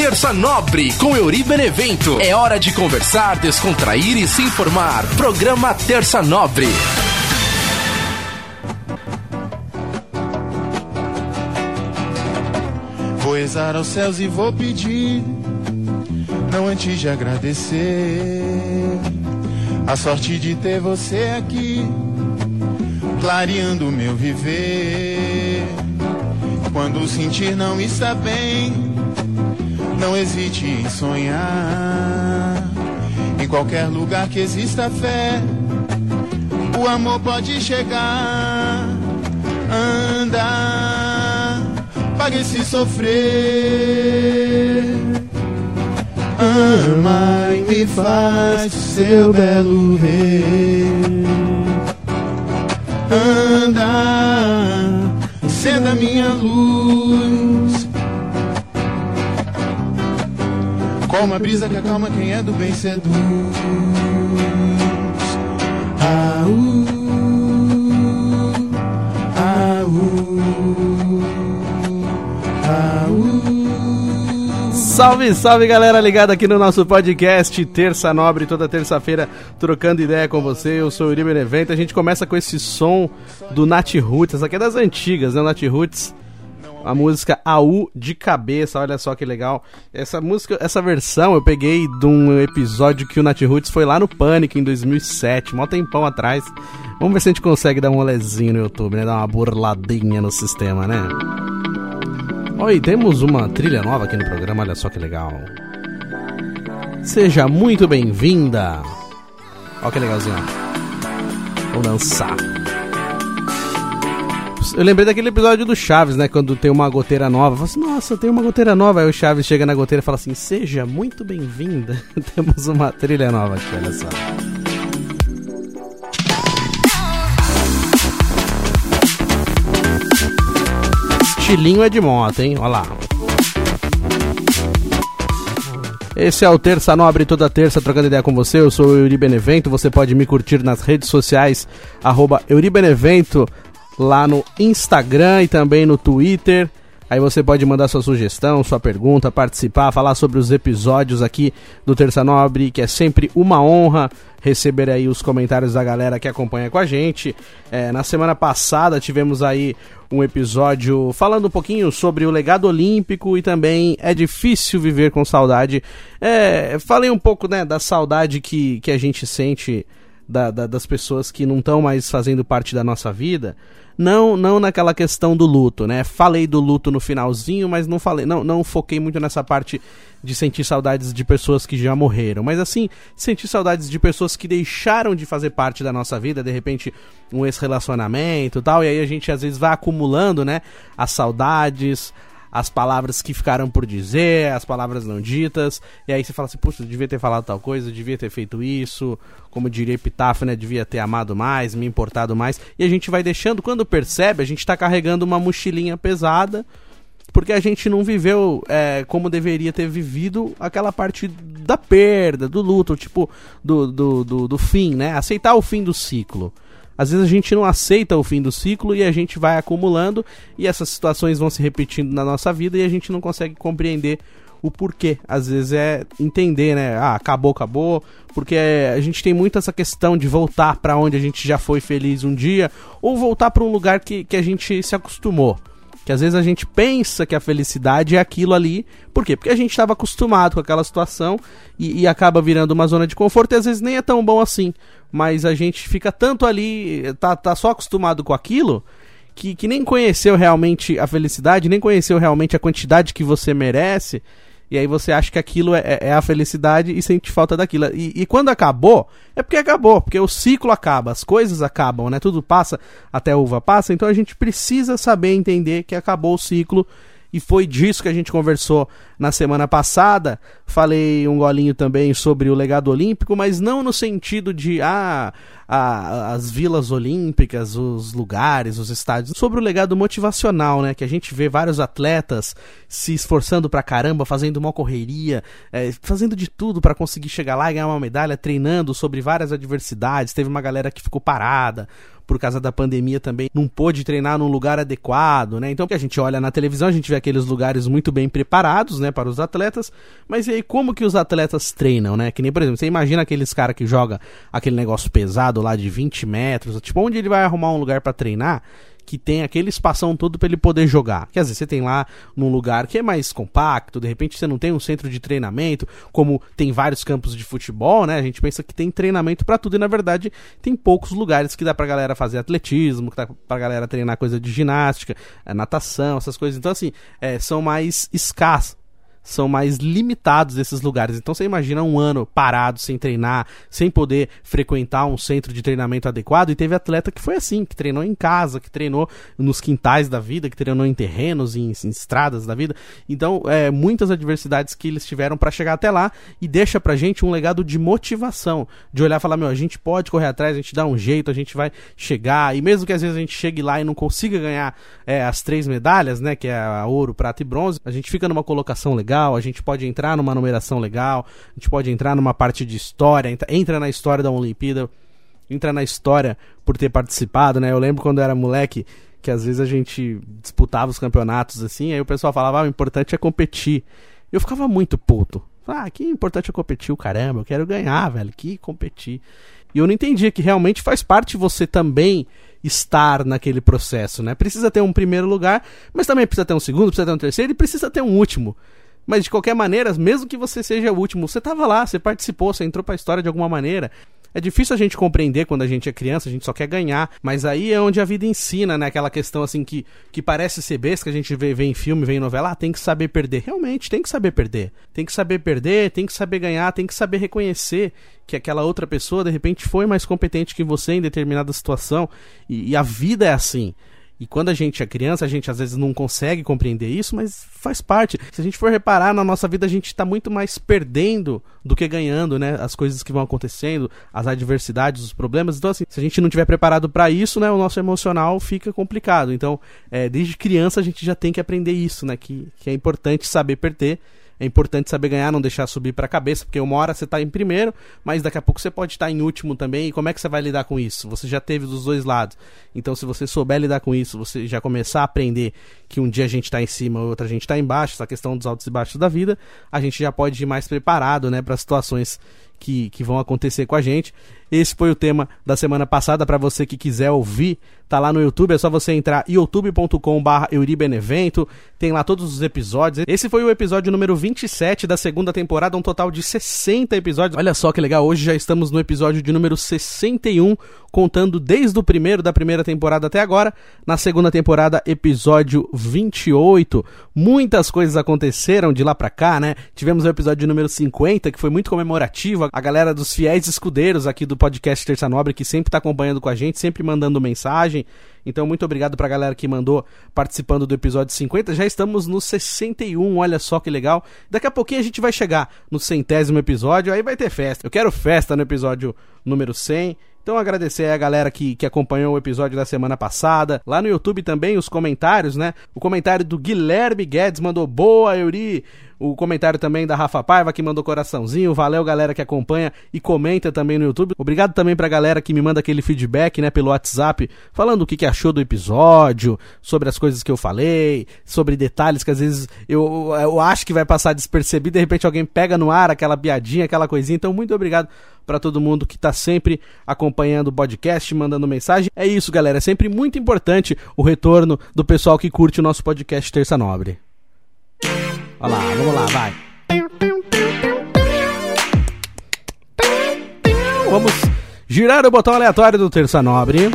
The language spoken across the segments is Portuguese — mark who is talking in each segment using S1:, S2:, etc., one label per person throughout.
S1: Terça Nobre com Euri Benevento. É hora de conversar, descontrair e se informar. Programa Terça Nobre.
S2: Vou rezar aos céus e vou pedir, não antes de agradecer, a sorte de ter você aqui, clareando o meu viver. Quando sentir não está bem, não hesite em sonhar. Em qualquer lugar que exista fé, o amor pode chegar. Andar, pague se sofrer. Ama e me faz seu belo rei. Andar, sendo a minha luz. Como a brisa que acalma quem é do bem seduz. Uh, ah, uh.
S3: Salve, salve galera ligada aqui no nosso podcast Terça Nobre, toda terça-feira trocando ideia com você. Eu sou o Uri Benevento. A gente começa com esse som do Nat Roots, essa aqui é das antigas, né? Nat Roots, a música AU de cabeça, olha só que legal. Essa música, essa versão eu peguei de um episódio que o Nat Roots foi lá no Pânico em 2007, mó tempão atrás. Vamos ver se a gente consegue dar um olezinho no YouTube, né? Dar uma burladinha no sistema, né? Oi, temos uma trilha nova aqui no programa, olha só que legal. Seja muito bem-vinda. Olha que legalzinho. Vamos dançar. Eu lembrei daquele episódio do Chaves, né? Quando tem uma goteira nova. Fala assim, nossa, tem uma goteira nova. Aí o Chaves chega na goteira e fala assim: Seja muito bem-vinda. Temos uma trilha nova aqui, olha só. Estilinho é de moto, hein? Olha lá. Esse é o Terça Nobre, toda terça, trocando ideia com você. Eu sou o Euri Benevento. Você pode me curtir nas redes sociais, arroba Euri Benevento, lá no Instagram e também no Twitter. Aí você pode mandar sua sugestão, sua pergunta, participar, falar sobre os episódios aqui do Terça Nobre, que é sempre uma honra receber aí os comentários da galera que acompanha com a gente. É, na semana passada tivemos aí um episódio falando um pouquinho sobre o legado olímpico e também é difícil viver com saudade. É, falei um pouco né, da saudade que, que a gente sente da, da- das pessoas que não estão mais fazendo parte da nossa vida. Não, não naquela questão do luto, né? Falei do luto no finalzinho, mas não falei, não, não foquei muito nessa parte de sentir saudades de pessoas que já morreram, mas assim, sentir saudades de pessoas que deixaram de fazer parte da nossa vida, de repente um ex-relacionamento, tal, e aí a gente às vezes vai acumulando, né, as saudades, as palavras que ficaram por dizer, as palavras não ditas, e aí você fala assim, puxa, devia ter falado tal coisa, devia ter feito isso, como diria Epitáfio, né, devia ter amado mais, me importado mais, e a gente vai deixando, quando percebe, a gente tá carregando uma mochilinha pesada, porque a gente não viveu é, como deveria ter vivido aquela parte da perda, do luto, tipo, do, do, do, do fim, né, aceitar o fim do ciclo. Às vezes a gente não aceita o fim do ciclo e a gente vai acumulando e essas situações vão se repetindo na nossa vida e a gente não consegue compreender o porquê. Às vezes é entender, né? Ah, acabou, acabou. Porque a gente tem muito essa questão de voltar para onde a gente já foi feliz um dia ou voltar para um lugar que, que a gente se acostumou. Que às vezes a gente pensa que a felicidade é aquilo ali. Por quê? Porque a gente estava acostumado com aquela situação e, e acaba virando uma zona de conforto e às vezes nem é tão bom assim. Mas a gente fica tanto ali, tá, tá só acostumado com aquilo, que, que nem conheceu realmente a felicidade, nem conheceu realmente a quantidade que você merece. E aí você acha que aquilo é, é a felicidade e sente falta daquilo. E, e quando acabou, é porque acabou, porque o ciclo acaba, as coisas acabam, né? Tudo passa, até a uva passa, então a gente precisa saber entender que acabou o ciclo. E foi disso que a gente conversou na semana passada. Falei um golinho também sobre o legado olímpico, mas não no sentido de ah, a- as vilas olímpicas, os lugares, os estádios, sobre o legado motivacional, né? Que a gente vê vários atletas se esforçando pra caramba, fazendo uma correria, eh, fazendo de tudo pra conseguir chegar lá e ganhar uma medalha, treinando sobre várias adversidades. Teve uma galera que ficou parada por causa da pandemia também não pôde treinar num lugar adequado, né? Então que a gente olha na televisão, a gente vê aqueles lugares muito bem preparados, né, para os atletas, mas e aí como que os atletas treinam, né? Que nem, por exemplo, você imagina aqueles cara que joga aquele negócio pesado lá de 20 metros, tipo, onde ele vai arrumar um lugar para treinar? Que tem aquele espação todo para ele poder jogar. Quer dizer, você tem lá num lugar que é mais compacto, de repente você não tem um centro de treinamento, como tem vários campos de futebol, né? A gente pensa que tem treinamento para tudo e na verdade tem poucos lugares que dá pra galera fazer atletismo, que dá pra galera treinar coisa de ginástica, é, natação, essas coisas. Então assim, é, são mais escassos são mais limitados esses lugares. Então você imagina um ano parado, sem treinar, sem poder frequentar um centro de treinamento adequado. E teve atleta que foi assim, que treinou em casa, que treinou nos quintais da vida, que treinou em terrenos, em, em estradas da vida. Então, é, muitas adversidades que eles tiveram para chegar até lá e deixa pra gente um legado de motivação, de olhar e falar, meu, a gente pode correr atrás, a gente dá um jeito, a gente vai chegar. E mesmo que às vezes a gente chegue lá e não consiga ganhar é, as três medalhas, né, que é ouro, prata e bronze, a gente fica numa colocação legal legal, a gente pode entrar numa numeração legal, a gente pode entrar numa parte de história, entra na história da Olimpíada, entra na história por ter participado, né? Eu lembro quando eu era moleque que às vezes a gente disputava os campeonatos assim, aí o pessoal falava, ah, o importante é competir. Eu ficava muito puto. Ah, que importante é competir, o caramba, eu quero ganhar, velho, que competir. E eu não entendia que realmente faz parte você também estar naquele processo, né? Precisa ter um primeiro lugar, mas também precisa ter um segundo, precisa ter um terceiro e precisa ter um último. Mas de qualquer maneira, mesmo que você seja o último, você estava lá, você participou, você entrou para a história de alguma maneira. É difícil a gente compreender quando a gente é criança, a gente só quer ganhar, mas aí é onde a vida ensina, né? Aquela questão assim que, que parece ser besta, que a gente vê, vê em filme, vê em novela, ah, tem que saber perder. Realmente, tem que saber perder. Tem que saber perder, tem que saber ganhar, tem que saber reconhecer que aquela outra pessoa de repente foi mais competente que você em determinada situação. E, e a vida é assim. E quando a gente é criança, a gente às vezes não consegue compreender isso, mas faz parte. Se a gente for reparar na nossa vida, a gente está muito mais perdendo do que ganhando, né? As coisas que vão acontecendo, as adversidades, os problemas. Então, assim, se a gente não tiver preparado para isso, né, o nosso emocional fica complicado. Então, é, desde criança a gente já tem que aprender isso, né? Que, que é importante saber perder é importante saber ganhar, não deixar subir para a cabeça, porque uma hora você está em primeiro, mas daqui a pouco você pode estar tá em último também. E como é que você vai lidar com isso? Você já teve dos dois lados. Então, se você souber lidar com isso, você já começar a aprender que um dia a gente está em cima, outra a gente está embaixo, essa questão dos altos e baixos da vida, a gente já pode ir mais preparado, né, para situações que, que vão acontecer com a gente. Esse foi o tema da semana passada. Para você que quiser ouvir, tá lá no YouTube. É só você entrar youtube.com/barra Euribenevento. Tem lá todos os episódios. Esse foi o episódio número 27 da segunda temporada, um total de 60 episódios. Olha só que legal. Hoje já estamos no episódio de número 61, contando desde o primeiro da primeira temporada até agora. Na segunda temporada, episódio 28. Muitas coisas aconteceram de lá pra cá, né? Tivemos o episódio número 50, que foi muito comemorativo. A galera dos fiéis escudeiros aqui do podcast Terça Nobre, que sempre está acompanhando com a gente, sempre mandando mensagem. Então, muito obrigado para a galera que mandou participando do episódio 50. Já estamos no 61, olha só que legal. Daqui a pouquinho a gente vai chegar no centésimo episódio, aí vai ter festa. Eu quero festa no episódio número 100. Então agradecer a galera que, que acompanhou o episódio da semana passada. Lá no YouTube também os comentários, né? O comentário do Guilherme Guedes mandou boa, Euri. O comentário também da Rafa Paiva que mandou coraçãozinho. Valeu, galera que acompanha e comenta também no YouTube. Obrigado também pra galera que me manda aquele feedback, né, pelo WhatsApp, falando o que, que achou do episódio, sobre as coisas que eu falei, sobre detalhes que às vezes eu, eu acho que vai passar despercebido, de repente alguém pega no ar aquela piadinha, aquela coisinha. Então, muito obrigado para todo mundo que tá sempre acompanhando o podcast, mandando mensagem. É isso, galera. É sempre muito importante o retorno do pessoal que curte o nosso podcast Terça Nobre. Olha lá, vamos lá, vai. Vamos girar o botão aleatório do Terça Nobre.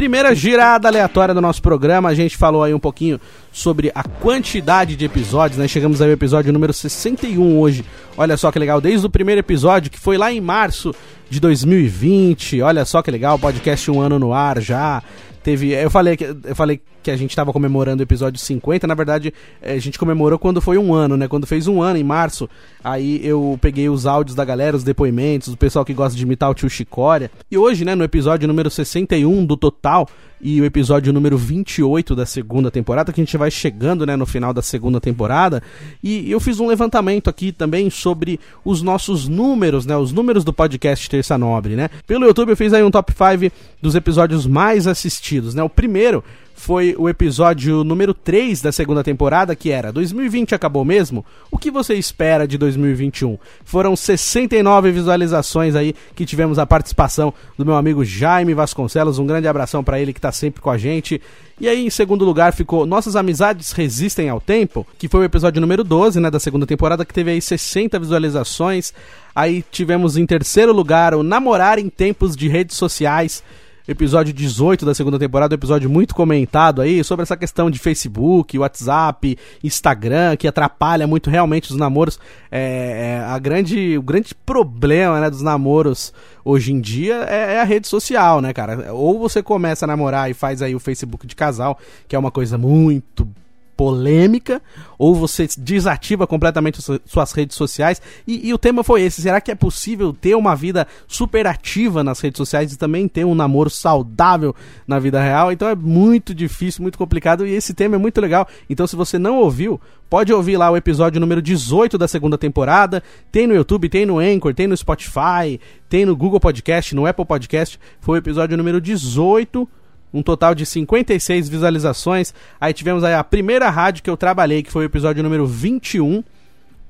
S3: Primeira girada aleatória do nosso programa, a gente falou aí um pouquinho sobre a quantidade de episódios, né? Chegamos aí ao episódio número 61 hoje. Olha só que legal, desde o primeiro episódio, que foi lá em março de 2020. Olha só que legal, podcast um ano no ar já. Teve, eu falei eu falei que a gente estava comemorando o episódio 50. Na verdade, eh, a gente comemorou quando foi um ano, né? Quando fez um ano, em março. Aí eu peguei os áudios da galera, os depoimentos, do pessoal que gosta de imitar o tio Chicória. E hoje, né, no episódio número 61 do total, e o episódio número 28 da segunda temporada, que a gente vai chegando né, no final da segunda temporada. E eu fiz um levantamento aqui também sobre os nossos números, né? Os números do podcast Terça Nobre, né? Pelo YouTube eu fiz aí um top 5 dos episódios mais assistidos, né? O primeiro foi o episódio número 3 da segunda temporada, que era 2020 acabou mesmo? O que você espera de 2021? Foram 69 visualizações aí que tivemos a participação do meu amigo Jaime Vasconcelos. Um grande abração para ele que tá sempre com a gente. E aí, em segundo lugar, ficou Nossas Amizades Resistem ao Tempo, que foi o episódio número 12, né, da segunda temporada, que teve aí 60 visualizações. Aí tivemos em terceiro lugar o Namorar em Tempos de Redes Sociais, episódio 18 da segunda temporada, um episódio muito comentado aí sobre essa questão de Facebook, WhatsApp, Instagram, que atrapalha muito realmente os namoros. É, é a grande, o grande problema né, dos namoros hoje em dia é, é, a rede social, né, cara? Ou você começa a namorar e faz aí o Facebook de casal, que é uma coisa muito polêmica, ou você desativa completamente suas redes sociais. E, e, o tema foi esse: será que é possível ter uma vida superativa nas redes sociais e também ter um namoro saudável na vida real? Então é muito difícil, muito complicado e esse tema é muito legal. Então, se você não ouviu, pode ouvir lá o episódio número 18 da segunda temporada. Tem no YouTube, tem no Anchor, tem no Spotify, tem no Google Podcast, no Apple Podcast. Foi o episódio número 18 um total de 56 visualizações. Aí tivemos aí a primeira rádio que eu trabalhei, que foi o episódio número 21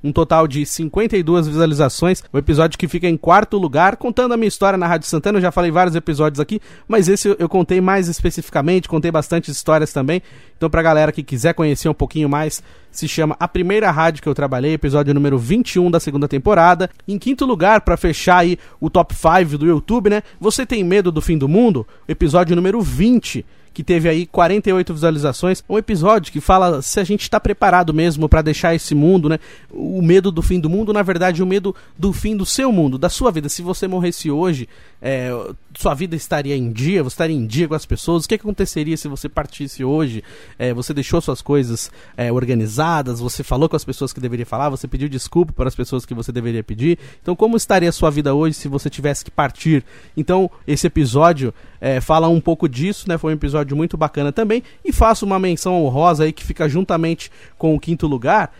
S3: um total de 52 visualizações. O episódio que fica em quarto lugar, contando a minha história na Rádio Santana. Eu já falei vários episódios aqui, mas esse eu contei mais especificamente, contei bastante histórias também. Então, pra galera que quiser conhecer um pouquinho mais, se chama A Primeira Rádio que eu trabalhei, episódio número 21 da segunda temporada. Em quinto lugar, para fechar aí o top 5 do YouTube, né? Você tem medo do fim do mundo? Episódio número 20 que teve aí 48 visualizações. Um episódio que fala se a gente está preparado mesmo para deixar esse mundo, né? O medo do fim do mundo, na verdade, o medo do fim do seu mundo, da sua vida. Se você morresse hoje, é, sua vida estaria em dia, você estaria em dia com as pessoas. O que aconteceria se você partisse hoje? É, você deixou suas coisas é, organizadas, você falou com as pessoas que deveria falar, você pediu desculpa para as pessoas que você deveria pedir. Então, como estaria a sua vida hoje se você tivesse que partir? Então, esse episódio é, fala um pouco disso, né? Foi um episódio muito bacana também. E faço uma menção honrosa aí que fica juntamente com o quinto lugar.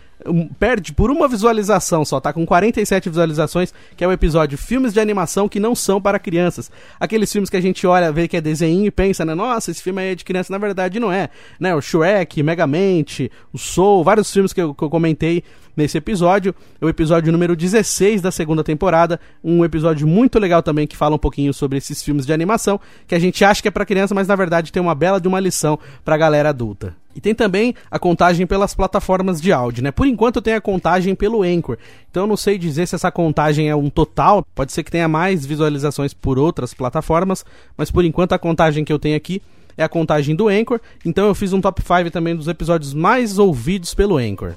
S3: Perde por uma visualização só, tá com 47 visualizações, que é o episódio Filmes de Animação que não são para crianças. Aqueles filmes que a gente olha, vê que é desenho e pensa, né? Nossa, esse filme aí é de criança, na verdade não é. Né? O Shrek, Megamente, o Soul, vários filmes que eu, que eu comentei nesse episódio. É o episódio número 16 da segunda temporada. Um episódio muito legal também que fala um pouquinho sobre esses filmes de animação que a gente acha que é para criança, mas na verdade tem uma bela de uma lição para galera adulta. E tem também a contagem pelas plataformas de áudio, né? Por enquanto tem a contagem pelo Anchor. Então eu não sei dizer se essa contagem é um total, pode ser que tenha mais visualizações por outras plataformas, mas por enquanto a contagem que eu tenho aqui é a contagem do Anchor. Então eu fiz um top 5 também dos episódios mais ouvidos pelo Anchor.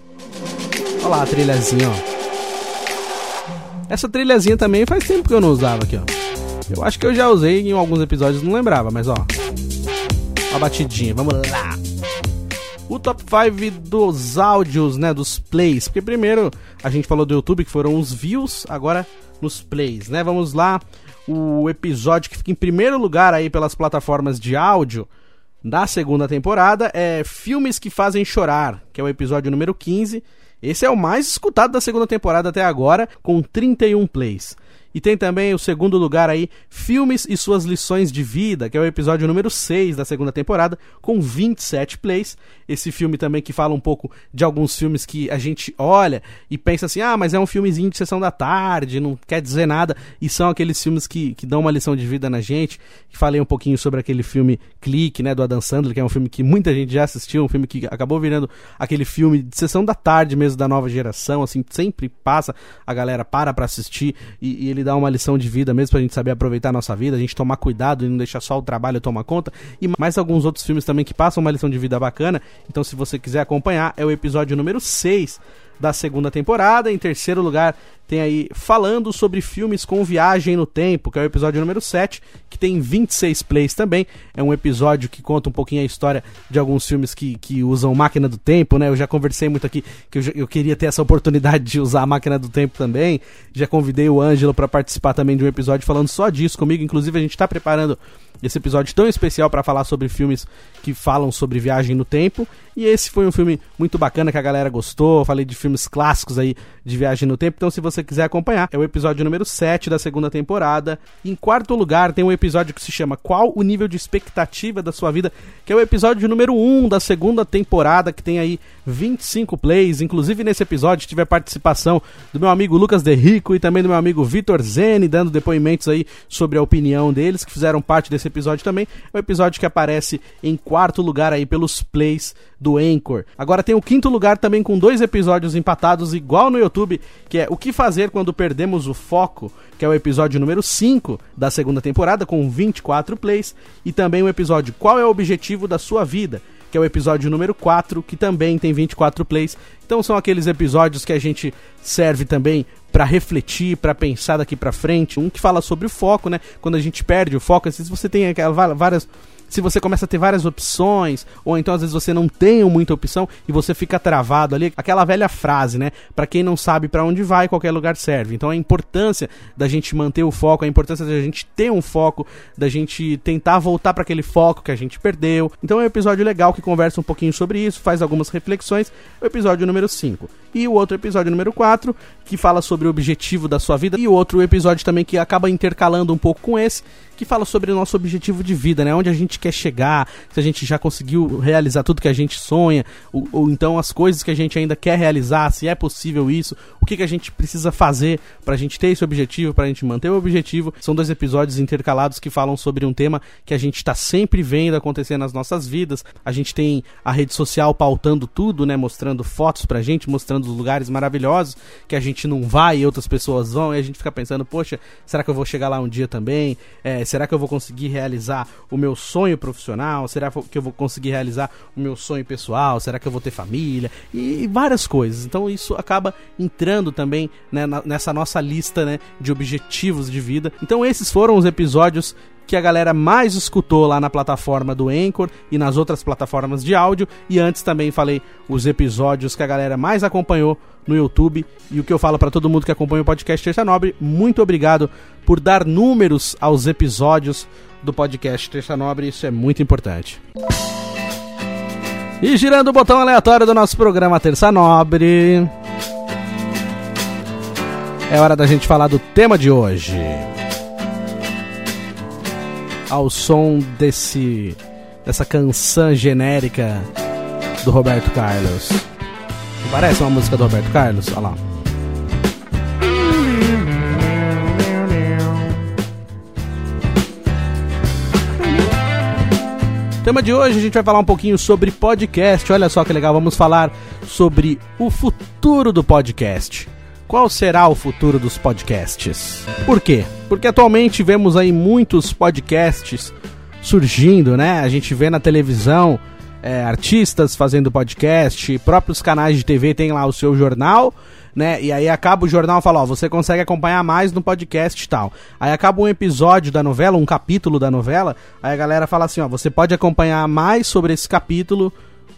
S3: Olha lá a trilhazinha, ó. Essa trilhazinha também faz tempo que eu não usava aqui, ó. Eu acho que eu já usei em alguns episódios, não lembrava, mas ó. A batidinha, vamos lá. O top 5 dos áudios, né, dos plays. Porque primeiro a gente falou do YouTube, que foram os views, agora nos plays, né? Vamos lá. O episódio que fica em primeiro lugar aí pelas plataformas de áudio da segunda temporada é Filmes que Fazem Chorar, que é o episódio número 15 esse é o mais escutado da segunda temporada até agora, com 31 plays. E tem também o segundo lugar aí, Filmes e Suas Lições de Vida, que é o episódio número 6 da segunda temporada, com 27 plays. Esse filme também que fala um pouco de alguns filmes que a gente olha e pensa assim, ah, mas é um filmezinho de sessão da tarde, não quer dizer nada. E são aqueles filmes que, que dão uma lição de vida na gente. Falei um pouquinho sobre aquele filme Clique, né, do Adam Sandler, que é um filme que muita gente já assistiu, um filme que acabou virando aquele filme de sessão da tarde mesmo da nova geração, assim, sempre passa, a galera para pra assistir e, e ele dá uma lição de vida mesmo pra gente saber aproveitar a nossa vida, a gente tomar cuidado e não deixar só o trabalho tomar conta. E mais alguns outros filmes também que passam uma lição de vida bacana. Então, se você quiser acompanhar, é o episódio número 6 da segunda temporada. Em terceiro lugar, tem aí falando sobre filmes com viagem no tempo, que é o episódio número 7, que tem 26 plays também. É um episódio que conta um pouquinho a história de alguns filmes que, que usam máquina do tempo, né? Eu já conversei muito aqui que eu, eu queria ter essa oportunidade de usar a máquina do tempo também. Já convidei o Ângelo para participar também de um episódio falando só disso comigo. Inclusive, a gente está preparando esse episódio tão especial para falar sobre filmes que falam sobre viagem no tempo. E esse foi um filme muito bacana que a galera gostou. Eu falei de filmes clássicos aí de viagem no tempo. Então, se você quiser acompanhar, é o episódio número 7 da segunda temporada. Em quarto lugar, tem um episódio que se chama Qual o nível de expectativa da sua vida? Que é o episódio número 1 da segunda temporada, que tem aí 25 plays. Inclusive, nesse episódio, tive a participação do meu amigo Lucas De Rico e também do meu amigo Vitor Zene, dando depoimentos aí sobre a opinião deles, que fizeram parte desse episódio também. É um episódio que aparece em quarto lugar aí pelos plays do Anchor. Agora tem o quinto lugar também com dois episódios empatados, igual no YouTube, que é O que fazer quando perdemos o foco, que é o episódio número 5 da segunda temporada, com 24 plays, e também o episódio Qual é o objetivo da sua vida? que é o episódio número 4, que também tem 24 plays. Então são aqueles episódios que a gente serve também para refletir, para pensar daqui para frente. Um que fala sobre o foco, né? Quando a gente perde o foco, às vezes você tem aquelas várias se você começa a ter várias opções, ou então às vezes você não tem muita opção e você fica travado ali, aquela velha frase, né? Para quem não sabe para onde vai, qualquer lugar serve. Então a importância da gente manter o foco, a importância da gente ter um foco, da gente tentar voltar para aquele foco que a gente perdeu. Então é um episódio legal que conversa um pouquinho sobre isso, faz algumas reflexões. O episódio número 5. E o outro episódio número 4, que fala sobre o objetivo da sua vida. E outro episódio também que acaba intercalando um pouco com esse, que fala sobre o nosso objetivo de vida, né? Onde a gente quer chegar, se a gente já conseguiu realizar tudo que a gente sonha, ou, ou então as coisas que a gente ainda quer realizar, se é possível isso, o que, que a gente precisa fazer para a gente ter esse objetivo, para a gente manter o objetivo. São dois episódios intercalados que falam sobre um tema que a gente está sempre vendo acontecer nas nossas vidas. A gente tem a rede social pautando tudo, né? Mostrando fotos pra gente, mostrando os lugares maravilhosos que a gente não vai e outras pessoas vão, e a gente fica pensando, poxa, será que eu vou chegar lá um dia também? É, será que eu vou conseguir realizar o meu sonho profissional? Será que eu vou conseguir realizar o meu sonho pessoal? Será que eu vou ter família? E, várias coisas. Então isso acaba entrando também né, nessa nossa lista né, de objetivos de vida. Então esses foram os episódios que a galera mais escutou lá na plataforma do Anchor e nas outras plataformas de áudio. E antes também falei os episódios que a galera mais acompanhou no YouTube. E o que eu falo para todo mundo que acompanha o podcast Terça Nobre, muito obrigado por dar números aos episódios do podcast Terça Nobre, isso é muito importante. E girando o botão aleatório do nosso programa Terça Nobre. É hora da gente falar do tema de hoje. Ao som desse dessa canção genérica do Roberto Carlos. Parece uma música do Roberto Carlos? Olha lá. Tema de hoje a gente vai falar um pouquinho sobre podcast. Olha só que legal, vamos falar sobre o futuro do podcast. Qual será o futuro dos podcasts? Por quê? Porque atualmente vemos aí muitos podcasts surgindo, né? A gente vê na televisão é, artistas fazendo podcast, próprios canais de TV têm lá o seu jornal, né? E aí acaba o jornal e fala, ó, você consegue acompanhar mais no podcast e tal. Aí acaba um episódio da novela, um capítulo da novela, aí a galera fala assim, ó, você pode acompanhar mais sobre esse capítulo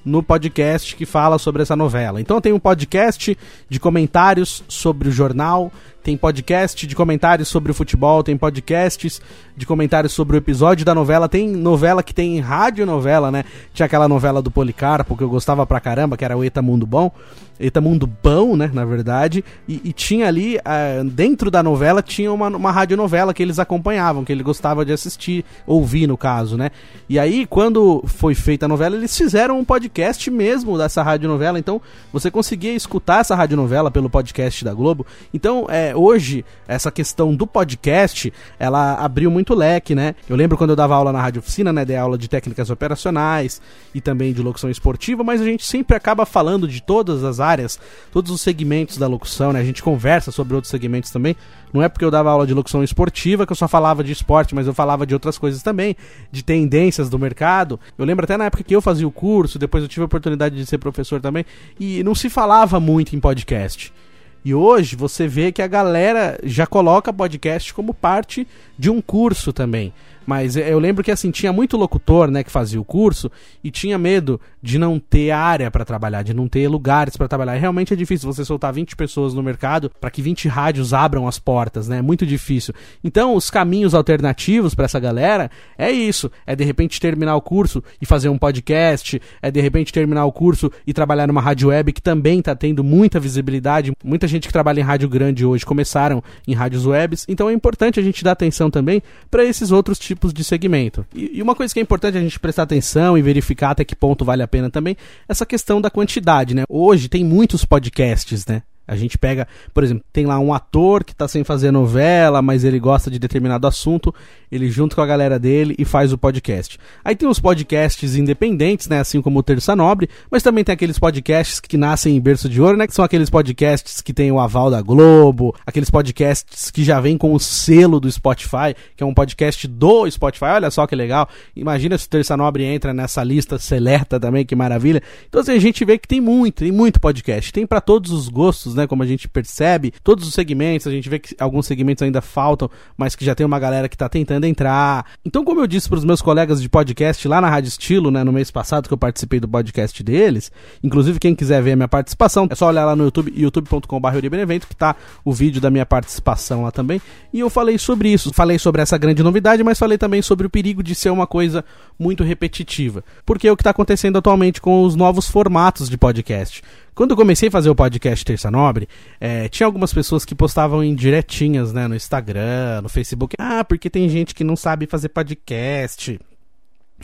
S3: no podcast que fala sobre essa novela. Então tem um podcast de comentários sobre o jornal, tem podcast de comentários sobre o futebol, tem podcasts de comentários sobre o episódio da novela, tem novela que tem rádio novela, né? Tinha aquela novela do Policarpo que eu gostava pra caramba, que era o Eta Mundo Bom. Eta Mundo Bom, né, na verdade, e, e tinha ali, uh, dentro da novela, tinha uma, uma radionovela que eles acompanhavam, que ele gostava de assistir, ouvir no caso, né? E aí, quando foi feita a novela, eles fizeram um podcast mesmo dessa radionovela, então você conseguia escutar essa radionovela pelo podcast da Globo. Então, é, hoje, essa questão do podcast, ela abriu muito leque, né? Eu lembro quando eu dava aula na Rádio Oficina, né? Dei aula de técnicas operacionais e também de locução esportiva, mas a gente sempre acaba falando de todas as áreas, todos os segmentos da locução, né? A gente conversa sobre outros segmentos também. Não é porque eu dava aula de locução esportiva que eu só falava de esporte, mas eu falava de outras coisas também, de tendências do mercado. Eu lembro até na época que eu fazia o curso, depois eu tive a oportunidade de ser professor também, e não se falava muito em podcast. E hoje você vê que a galera já coloca podcast como parte de um curso também. Mas eu lembro que assim, tinha muito locutor, né, que fazia o curso e tinha medo de não ter área para trabalhar, de não ter lugares para trabalhar. E realmente é difícil você soltar 20 pessoas no mercado para que 20 rádios abram as portas, né? É muito difícil. Então, os caminhos alternativos para essa galera é isso, é de repente terminar o curso e fazer um podcast, é de repente terminar o curso e trabalhar numa rádio web que também tá tendo muita visibilidade. Muita gente que trabalha em rádio grande hoje começaram em rádios webs, então é importante a gente dar atenção também para esses outros tipos tipos de segmento. E, e, uma coisa que é importante a gente prestar atenção e verificar até que ponto vale a pena também, essa questão da quantidade, né? Hoje tem muitos podcasts, né? A gente pega, por exemplo, tem lá um ator que está sem fazer novela, mas ele gosta de determinado assunto, ele junta com a galera dele e faz o podcast. Aí tem os podcasts independentes, né, assim como o Terça Nobre, mas também tem aqueles podcasts que nascem em berço de ouro, né, que são aqueles podcasts que tem o aval da Globo, aqueles podcasts que já vêm com o selo do Spotify, que é um podcast do Spotify. Olha só que legal. Imagina se o Terça Nobre entra nessa lista seleta também, que maravilha. Então assim, a gente vê que tem muito, tem muito podcast. Tem para todos os gostos, né? Como a gente percebe, todos os segmentos, a gente vê que alguns segmentos ainda faltam, mas que já tem uma galera que tá tentando entrar. Então, como eu disse para os meus colegas de podcast lá na Rádio Estilo, né, no mês passado que eu participei do podcast deles, inclusive quem quiser ver a minha participação, é só olhar lá no YouTube, youtube.com.br que tá o vídeo da minha participação lá também. E eu falei sobre isso, falei sobre essa grande novidade, mas falei também sobre o perigo de ser uma coisa muito repetitiva. Porque é o que está acontecendo atualmente com os novos formatos de podcast. Quando eu comecei a fazer o podcast Terça Nobre, é, tinha algumas pessoas que postavam em diretinhas, né, no Instagram, no Facebook. Ah, porque tem gente que não sabe fazer podcast.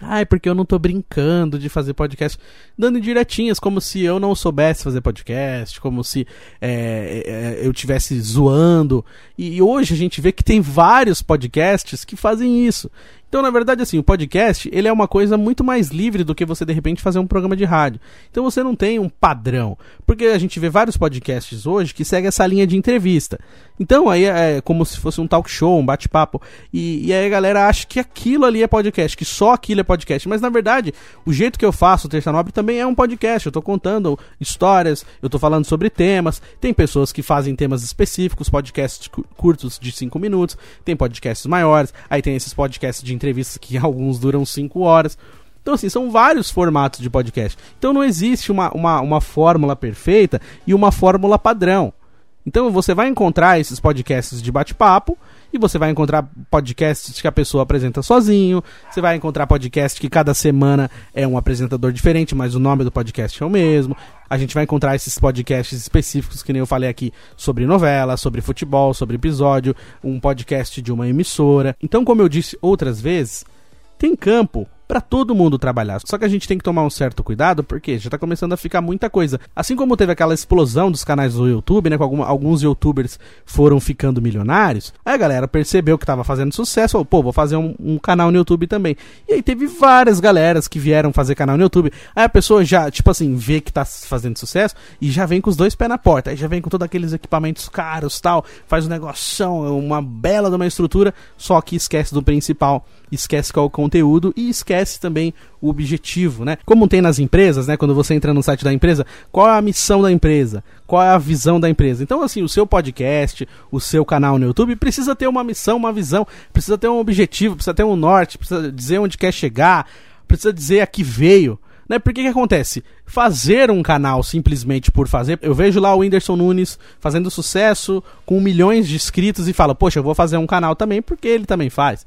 S3: Ai, porque eu não tô brincando de fazer podcast. Dando diretinhas, como se eu não soubesse fazer podcast, como se é, é, eu tivesse zoando. E hoje a gente vê que tem vários podcasts que fazem isso. Então, na verdade, assim, o podcast, ele é uma coisa muito mais livre do que você, de repente, fazer um programa de rádio. Então, você não tem um padrão. Porque a gente vê vários podcasts hoje que seguem essa linha de entrevista. Então, aí é como se fosse um talk show, um bate-papo. E, e aí a galera acha que aquilo ali é podcast, que só aquilo é podcast. Mas, na verdade, o jeito que eu faço o Terça Nobre também é um podcast. Eu tô contando histórias, eu tô falando sobre temas. Tem pessoas que fazem temas específicos, podcasts curtos de 5 minutos. Tem podcasts maiores. Aí tem esses podcasts de entrevistas que alguns duram 5 horas. Então, assim, são vários formatos de podcast. Então, não existe uma, uma, uma fórmula perfeita e uma fórmula padrão. Então, você vai encontrar esses podcasts de bate-papo e você vai encontrar podcasts que a pessoa apresenta sozinho. Você vai encontrar podcast que cada semana é um apresentador diferente, mas o nome do podcast é o mesmo. A gente vai encontrar esses podcasts específicos, que nem eu falei aqui, sobre novela, sobre futebol, sobre episódio, um podcast de uma emissora. Então, como eu disse outras vezes, tem campo para todo mundo trabalhar. Só que a gente tem que tomar um certo cuidado, porque já tá começando a ficar muita coisa. Assim como teve aquela explosão dos canais do YouTube, né? Com alguns youtubers foram ficando milionários. Aí a galera percebeu que tava fazendo sucesso, falou, pô, vou fazer um, um, canal no YouTube também. E aí teve várias galeras que vieram fazer canal no YouTube. Aí a pessoa já, tipo assim, vê que tá fazendo sucesso e já vem com os dois pés na porta. Aí já vem com todos aqueles equipamentos caros tal, faz um negoção, uma bela de uma estrutura, só que esquece do principal, esquece qual é o conteúdo e esquece também o objetivo, né? Como tem nas empresas, né? Quando você entra no site da empresa, qual é a missão da empresa? Qual é a visão da empresa? Então, assim, o seu podcast, o seu canal no YouTube precisa ter uma missão, uma visão, precisa ter um objetivo, precisa ter um norte, precisa dizer onde quer chegar, precisa dizer a que veio. Né? Porque que acontece? Fazer um canal simplesmente por fazer. Eu vejo lá o Whindersson Nunes fazendo sucesso com milhões de inscritos e fala, poxa, eu vou fazer um canal também porque ele também faz.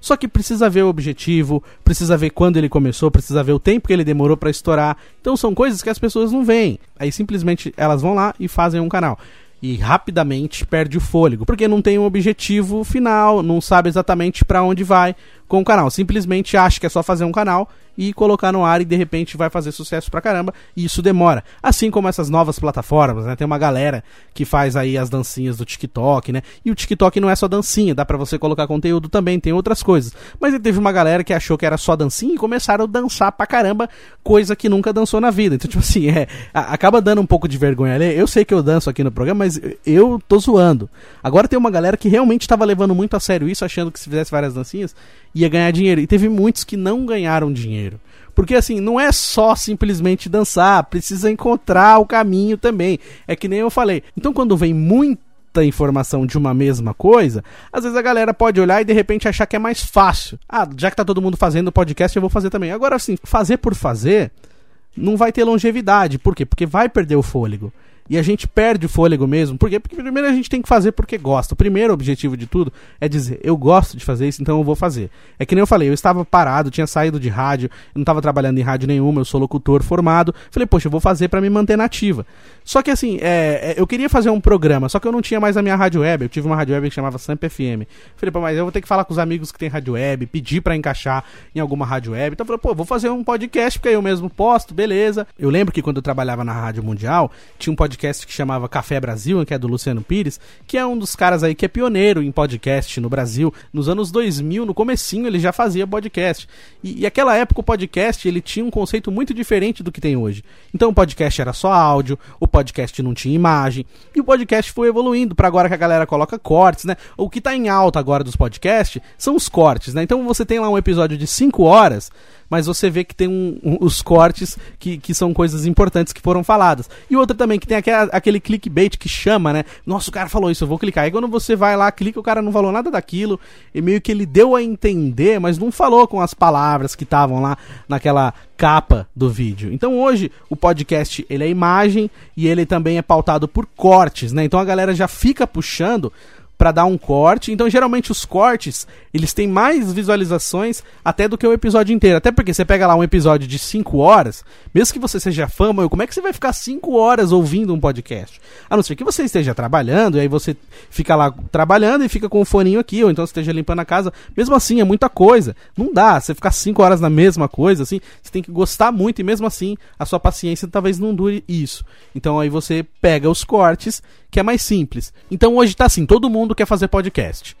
S3: Só que precisa ver o objetivo, precisa ver quando ele começou, precisa ver o tempo que ele demorou para estourar. Então são coisas que as pessoas não veem. Aí simplesmente elas vão lá e fazem um canal. E rapidamente perde o fôlego, porque não tem um objetivo final, não sabe exatamente para onde vai com o canal. Simplesmente acha que é só fazer um canal e colocar no ar e de repente vai fazer sucesso pra caramba. E isso demora. Assim como essas novas plataformas, né? Tem uma galera que faz aí as dancinhas do TikTok, né? E o TikTok não é só dancinha, dá para você colocar conteúdo também, tem outras coisas. Mas teve uma galera que achou que era só dancinha e começaram a dançar pra caramba, coisa que nunca dançou na vida. Então, tipo assim, é, acaba dando um pouco de vergonha ali. Eu sei que eu danço aqui no programa, mas eu tô zoando. Agora tem uma galera que realmente tava levando muito a sério isso, achando que se fizesse várias dancinhas ia ganhar dinheiro. E teve muitos que não ganharam dinheiro. Porque assim, não é só simplesmente dançar, precisa encontrar o caminho também. É que nem eu falei. Então quando vem muita informação de uma mesma coisa, às vezes a galera pode olhar e de repente achar que é mais fácil. Ah, já que tá todo mundo fazendo podcast, eu vou fazer também. Agora assim, fazer por fazer não vai ter longevidade. Por quê? Porque vai perder o fôlego. E a gente perde o fôlego mesmo. Por quê? Porque primeiro a gente tem que fazer porque gosta. O primeiro objetivo de tudo é dizer, eu gosto de fazer isso, então eu vou fazer. É que nem eu falei, eu estava parado, tinha saído de rádio, não estava trabalhando em rádio nenhuma, eu sou locutor formado. Falei, poxa, eu vou fazer para me manter nativa. Só que assim, é, é, eu queria fazer um programa, só que eu não tinha mais a minha rádio web. Eu tive uma rádio web que chamava Samp FM. Falei, pô, mas eu vou ter que falar com os amigos que tem rádio web, pedir para encaixar em alguma rádio web. Então eu falei, pô, vou fazer um podcast, porque eu mesmo posto, beleza. Eu lembro que quando eu trabalhava na Rádio Mundial, tinha um podcast que chamava Café Brasil, que é do Luciano Pires, que é um dos caras aí que é pioneiro em podcast no Brasil. Nos anos 2000, no comecinho, ele já fazia podcast. E, e aquela época o podcast, ele tinha um conceito muito diferente do que tem hoje. Então o podcast era só áudio, o podcast não tinha imagem, e o podcast foi evoluindo para agora que a galera coloca cortes, né? O que tá em alta agora dos podcasts são os cortes, né? Então você tem lá um episódio de 5 horas, mas você vê que tem um, um, os cortes que, que são coisas importantes que foram faladas. E outra também, que tem aquele, aquele clickbait que chama, né? Nossa, o cara falou isso, eu vou clicar. Aí quando você vai lá, clica, o cara não falou nada daquilo, e meio que ele deu a entender, mas não falou com as palavras que estavam lá naquela capa do vídeo. Então hoje o podcast ele é imagem e ele também é pautado por cortes, né? Então a galera já fica puxando para dar um corte. Então, geralmente os cortes, eles têm mais visualizações até do que o episódio inteiro. Até porque você pega lá um episódio de 5 horas, mesmo que você seja fã, como é que você vai ficar 5 horas ouvindo um podcast? A não ser que você esteja trabalhando, e aí você fica lá trabalhando e fica com o foninho aqui, ou então você esteja limpando a casa. Mesmo assim, é muita coisa. Não dá, você ficar 5 horas na mesma coisa, assim, você tem que gostar muito e mesmo assim, a sua paciência talvez não dure isso. Então aí você pega os cortes que é mais simples. Então hoje tá assim, todo mundo quer fazer podcast.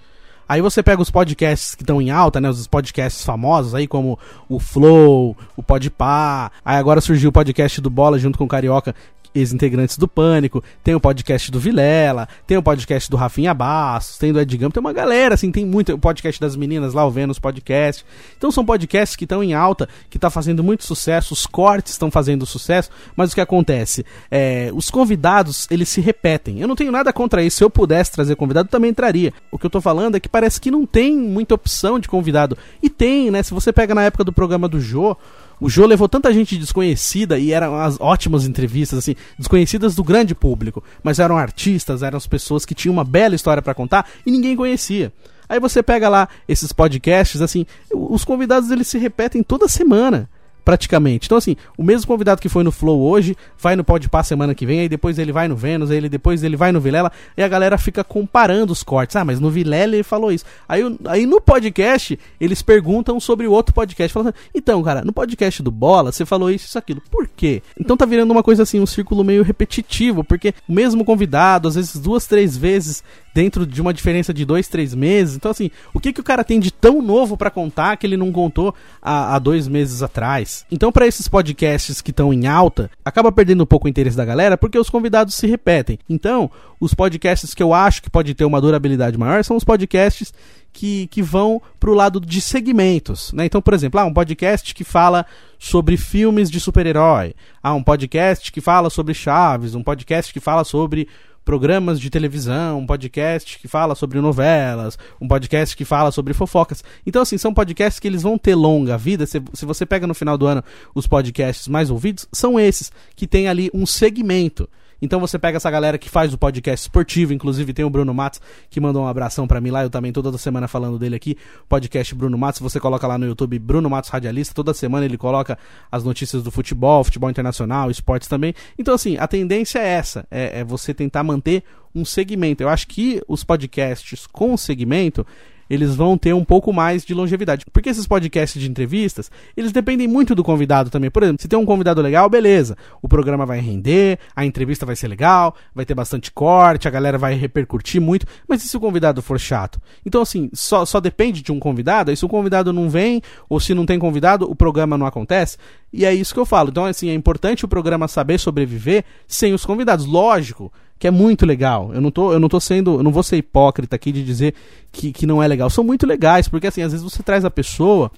S3: Aí você pega os podcasts que estão em alta, né? Os podcasts famosos aí, como o Flow, o Podpah. Aí agora surgiu o podcast do Bola junto com o Carioca, ex-integrantes do Pânico, tem o podcast do Vilela, tem o podcast do Rafinha Bastos, tem do Ed Gama, tem uma galera, assim, tem muito, o podcast das meninas lá, o Vênus Podcast. Então são podcasts que estão em alta, que tá fazendo muito sucesso, os cortes estão fazendo sucesso, mas o que acontece? É, os convidados, eles se repetem. Eu não tenho nada contra isso, se eu pudesse trazer convidado, também entraria. O que eu tô falando é que parece que não tem muita opção de convidado. E tem, né? Se você pega na época do programa do Jô, o Jô levou tanta gente desconhecida e eram as ótimas entrevistas, assim, desconhecidas do grande público, mas eram artistas, eram as pessoas que tinham uma bela história para contar e ninguém conhecia. Aí você pega lá esses podcasts, assim, os convidados eles se repetem toda semana praticamente. Então, assim, o mesmo convidado que foi no Flow hoje, vai no Podpah semana que vem, aí depois ele vai no Vênus, aí ele, depois ele vai no Vilela, e a galera fica comparando os cortes. Ah, mas no Vilela ele falou isso. Aí, aí no podcast, eles perguntam sobre o outro podcast, falando assim, então, cara, no podcast do Bola, você falou isso, isso, aquilo. Por quê? Então tá virando uma coisa assim, um círculo meio repetitivo, porque o mesmo convidado, às vezes duas, três vezes, dentro de uma diferença de dois, três meses. Então, assim, o que, que o cara tem de tão novo para contar que ele não contou há, há dois meses atrás? Então, para esses podcasts que estão em alta, acaba perdendo um pouco o interesse da galera porque os convidados se repetem. Então, os podcasts que eu acho que pode ter uma durabilidade maior são os podcasts que, que vão pro lado de segmentos, né? Então, por exemplo, ah, um podcast que fala sobre filmes de super-herói, ah, um podcast que fala sobre Chaves, um podcast que fala sobre programas de televisão, um podcast que fala sobre novelas, um podcast que fala sobre fofocas. Então, assim, são podcasts que eles vão ter longa vida. Se, se você pega no final do ano os podcasts mais ouvidos, são esses, que tem ali um segmento. Então você pega essa galera que faz o podcast esportivo, inclusive tem o Bruno Matos que mandou um abração para mim lá, eu também toda semana falando dele aqui, podcast Bruno Matos, você coloca lá no YouTube Bruno Matos Radialista, toda semana ele coloca as notícias do futebol, futebol internacional, esportes também. Então assim, a tendência é essa, é, é você tentar manter um segmento. Eu acho que os podcasts com segmento, eles vão ter um pouco mais de longevidade. Porque esses podcasts de entrevistas, eles dependem muito do convidado também. Por exemplo, se tem um convidado legal, beleza. O programa vai render, a entrevista vai ser legal, vai ter bastante corte, a galera vai repercutir muito. Mas e se o convidado for chato? Então, assim, só, só depende de um convidado. Aí se o convidado não vem, ou se não tem convidado, o programa não acontece. E é isso que eu falo. Então, assim, é importante o programa saber sobreviver sem os convidados. Lógico que é muito legal. Eu não tô, eu não tô sendo, eu não vou ser hipócrita aqui de dizer que, que não é legal. São muito legais, porque assim, às vezes você traz a pessoa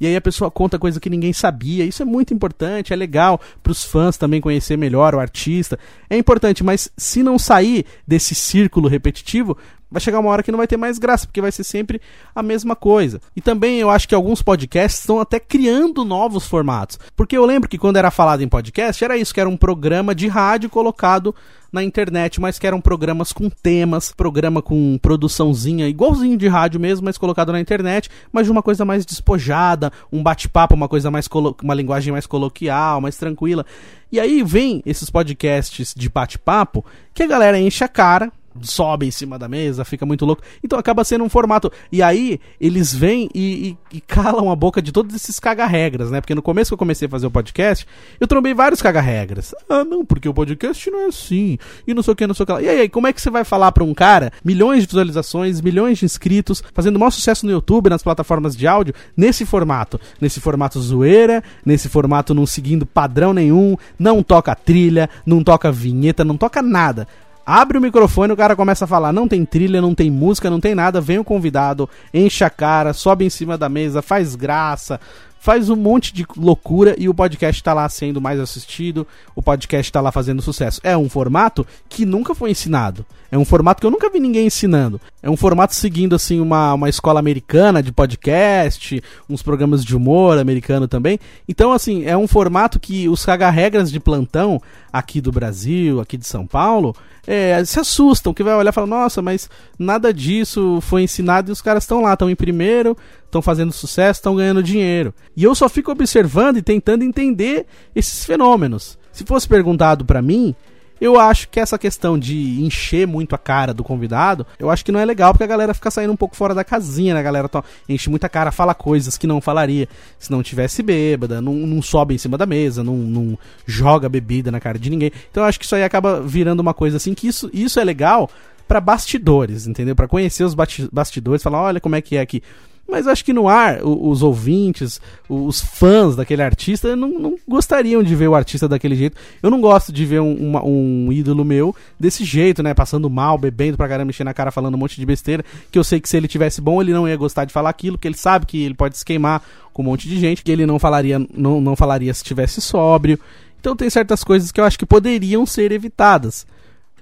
S3: e aí a pessoa conta coisa que ninguém sabia. Isso é muito importante, é legal para os fãs também conhecer melhor o artista. É importante, mas se não sair desse círculo repetitivo, vai chegar uma hora que não vai ter mais graça, porque vai ser sempre a mesma coisa. E também eu acho que alguns podcasts estão até criando novos formatos. Porque eu lembro que quando era falado em podcast, era isso, que era um programa de rádio colocado na internet, mas que eram programas com temas, programa com produçãozinha, igualzinho de rádio mesmo, mas colocado na internet, mas de uma coisa mais despojada, um bate-papo, uma coisa mais uma linguagem mais coloquial, mais tranquila. E aí vem esses podcasts de bate-papo que a galera enche a cara, sobe em cima da mesa, fica muito louco. Então acaba sendo um formato. E aí eles vêm e, e, e calam a boca de todos esses caga-regras, né? Porque no começo que eu comecei a fazer o podcast, eu trombei vários caga-regras. Ah, não, porque o podcast não é assim. E não sei o que, não sei o que lá. E aí, como é que você vai falar pra um cara, milhões de visualizações, milhões de inscritos, fazendo maior sucesso no YouTube, nas plataformas de áudio, nesse formato? Nesse formato zoeira, nesse formato não seguindo padrão nenhum, não toca trilha, não toca vinheta, não toca nada abre o microfone, o cara começa a falar, não tem trilha, não tem música, não tem nada, vem o convidado, enche a cara, sobe em cima da mesa, faz graça, faz um monte de loucura e o podcast tá lá sendo mais assistido, o podcast tá lá fazendo sucesso. É um formato que nunca foi ensinado. É um formato que eu nunca vi ninguém ensinando. É um formato seguindo assim uma, uma escola americana de podcast, uns programas de humor americano também. Então assim, é um formato que os caga-regras de plantão aqui do Brasil, aqui de São Paulo, é, se assustam, que vai olhar e falar, nossa, mas nada disso foi ensinado e os caras estão lá, estão em primeiro, estão fazendo sucesso, estão ganhando dinheiro. E eu só fico observando e tentando entender esses fenômenos. Se fosse perguntado para mim, eu acho que essa questão de encher muito a cara do convidado, eu acho que não é legal, porque a galera fica saindo um pouco fora da casinha, né? A galera to... enche muita cara, fala coisas que não falaria se não tivesse bêbada, não, não sobe em cima da mesa, não, não joga bebida na cara de ninguém. Então eu acho que isso aí acaba virando uma coisa assim, que isso, isso é legal para bastidores, entendeu? Para conhecer os bastidores, falar, olha como é que é aqui. Mas acho que no ar, os ouvintes, os fãs daquele artista não, não gostariam de ver o artista daquele jeito. Eu não gosto de ver um, um ídolo meu desse jeito, né? Passando mal, bebendo pra caramba, mexendo na cara, falando um monte de besteira. Que eu sei que se ele tivesse bom, ele não ia gostar de falar aquilo, porque ele sabe que ele pode se queimar com um monte de gente, que ele não falaria, não, não falaria se tivesse sóbrio. Então tem certas coisas que eu acho que poderiam ser evitadas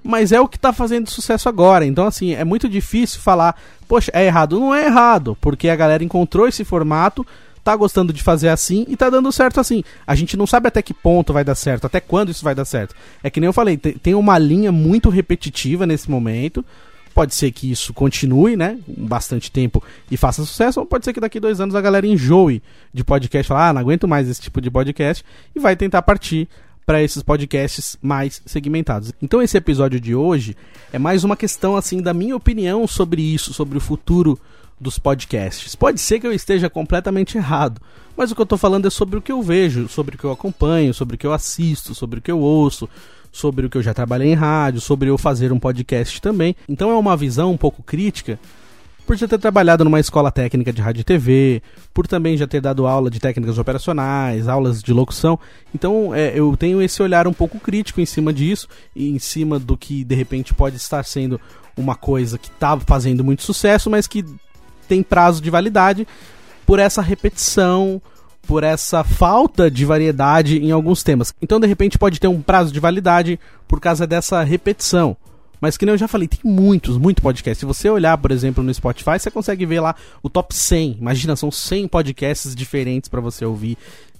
S3: mas é o que está fazendo sucesso agora. Então, assim, é muito difícil falar, poxa, é errado. Não é errado, porque a galera encontrou esse formato, tá gostando de fazer assim e tá dando certo assim. A gente não sabe até que ponto vai dar certo, até quando isso vai dar certo. É que nem eu falei, tem uma linha muito repetitiva nesse momento. Pode ser que isso continue, né? Bastante tempo e faça sucesso, ou pode ser que daqui dois anos a galera enjoe de podcast, falar, ah, não aguento mais esse tipo de podcast, e vai tentar partir para esses podcasts mais segmentados. Então esse episódio de hoje é mais uma questão assim da minha opinião sobre isso, sobre o futuro dos podcasts. Pode ser que eu esteja completamente errado, mas o que eu estou falando é sobre o que eu vejo, sobre o que eu acompanho, sobre o que eu assisto, sobre o que eu ouço, sobre o que eu já trabalhei em rádio, sobre eu fazer um podcast também. Então é uma visão um pouco crítica por já ter trabalhado numa escola técnica de rádio e TV, por também já ter dado aula de técnicas operacionais, aulas de locução. Então é, eu tenho esse olhar um pouco crítico em cima disso e em cima do que de repente pode estar sendo uma coisa que está fazendo muito sucesso, mas que tem prazo de validade por essa repetição, por essa falta de variedade em alguns temas. Então, de repente, pode ter um prazo de validade por causa dessa repetição. Mas que nem eu já falei, tem muitos, muito podcasts. Se você olhar, por exemplo, no Spotify, você consegue ver lá o top 100. Imagina, são 100 podcasts diferentes para você ouvir.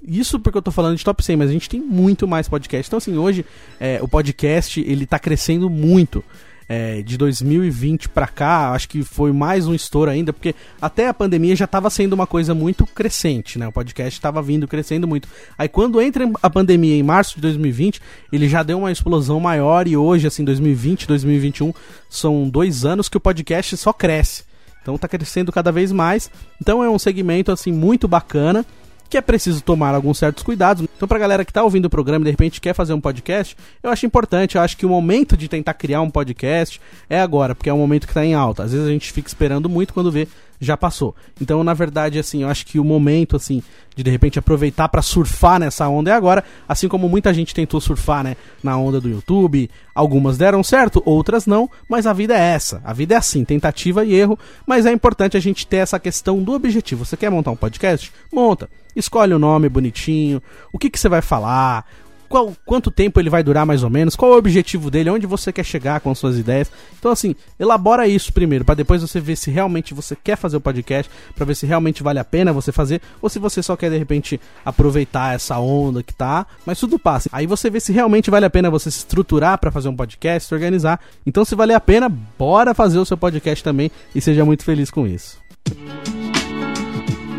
S3: Isso porque eu tô falando de top 100, mas a gente tem muito mais podcast. Então, assim, hoje é, o podcast ele tá crescendo muito é, de 2020 para cá, acho que foi mais um estouro ainda, porque até a pandemia já estava sendo uma coisa muito crescente, né? O podcast estava vindo crescendo muito. Aí quando entra a pandemia em março de 2020, ele já deu uma explosão maior e hoje, assim, 2020, 2021, são dois anos que o podcast só cresce. Então está crescendo cada vez mais. Então é um segmento assim muito bacana que é preciso tomar alguns certos cuidados. Então, pra galera que tá ouvindo o programa e de repente quer fazer um podcast, eu acho importante, eu acho que o momento de tentar criar um podcast é agora, porque é um momento que tá em alta. Às vezes a gente fica esperando muito quando vê, já passou. Então, na verdade, assim, eu acho que o momento, assim, de de repente aproveitar para surfar nessa onda é agora, assim como muita gente tentou surfar, né, na onda do YouTube, algumas deram certo, outras não, mas a vida é essa. A vida é assim, tentativa e erro, mas é importante a gente ter essa questão do objetivo. Você quer montar um podcast? Monta. Escolhe o nome bonitinho, o que, que você vai falar, qual, quanto tempo ele vai durar mais ou menos, qual é o objetivo dele, onde você quer chegar com as suas ideias. Então, assim, elabora isso primeiro, para depois você ver se realmente você quer fazer o podcast, para ver se realmente vale a pena você fazer, ou se você só quer de repente aproveitar essa onda que tá, mas tudo passa. Aí você vê se realmente vale a pena você se estruturar para fazer um podcast, se organizar. Então, se vale a pena, bora fazer o seu podcast também e seja muito feliz com isso.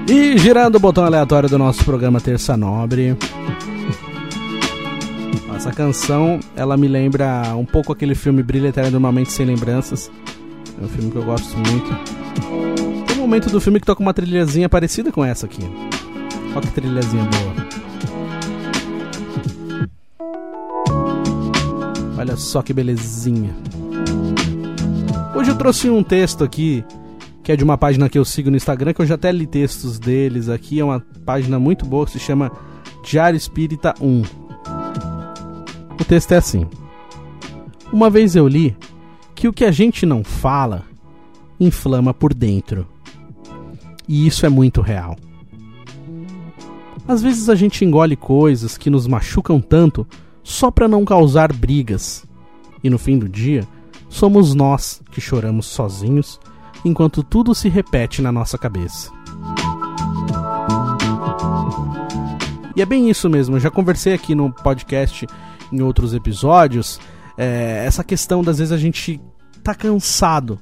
S3: E girando o botão aleatório do nosso programa Terça Nobre. Essa canção, ela me lembra um pouco aquele filme Brilha Eternamente Sem Lembranças. É um filme que eu gosto muito. Tem um momento do filme que toca uma trilhazinha parecida com essa aqui. Olha que trilhazinha boa. Olha só que belezinha. Hoje eu trouxe um texto aqui que é de uma página que eu sigo no Instagram, que eu já até li textos deles aqui. É uma página muito boa que se chama Diário Espírita 1. O texto é assim: Uma vez eu li que o que a gente não fala inflama por dentro. E isso é muito real. Às vezes a gente engole coisas que nos machucam tanto só para não causar brigas. E no fim do dia, somos nós que choramos sozinhos enquanto tudo se repete na nossa cabeça. E é bem isso mesmo, eu já conversei aqui no podcast em outros episódios, é, essa questão das vezes a gente tá cansado.